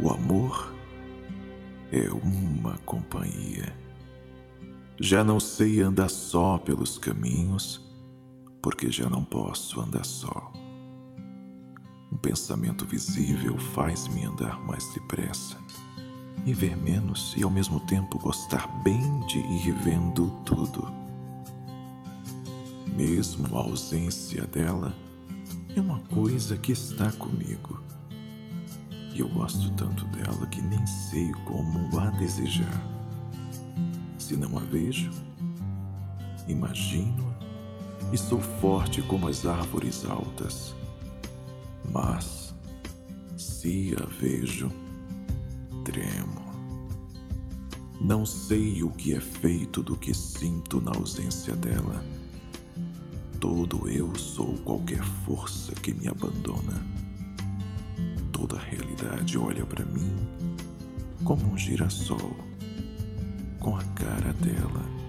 O amor é uma companhia. Já não sei andar só pelos caminhos, porque já não posso andar só. Um pensamento visível faz-me andar mais depressa e ver menos e ao mesmo tempo gostar bem de ir vendo tudo. Mesmo a ausência dela é uma coisa que está comigo. E eu gosto tanto dela que nem sei como a desejar. Se não a vejo, imagino-a e sou forte como as árvores altas. Mas, se a vejo, tremo. Não sei o que é feito do que sinto na ausência dela. Todo eu sou qualquer força que me abandona. Toda a realidade olha para mim como um girassol com a cara dela.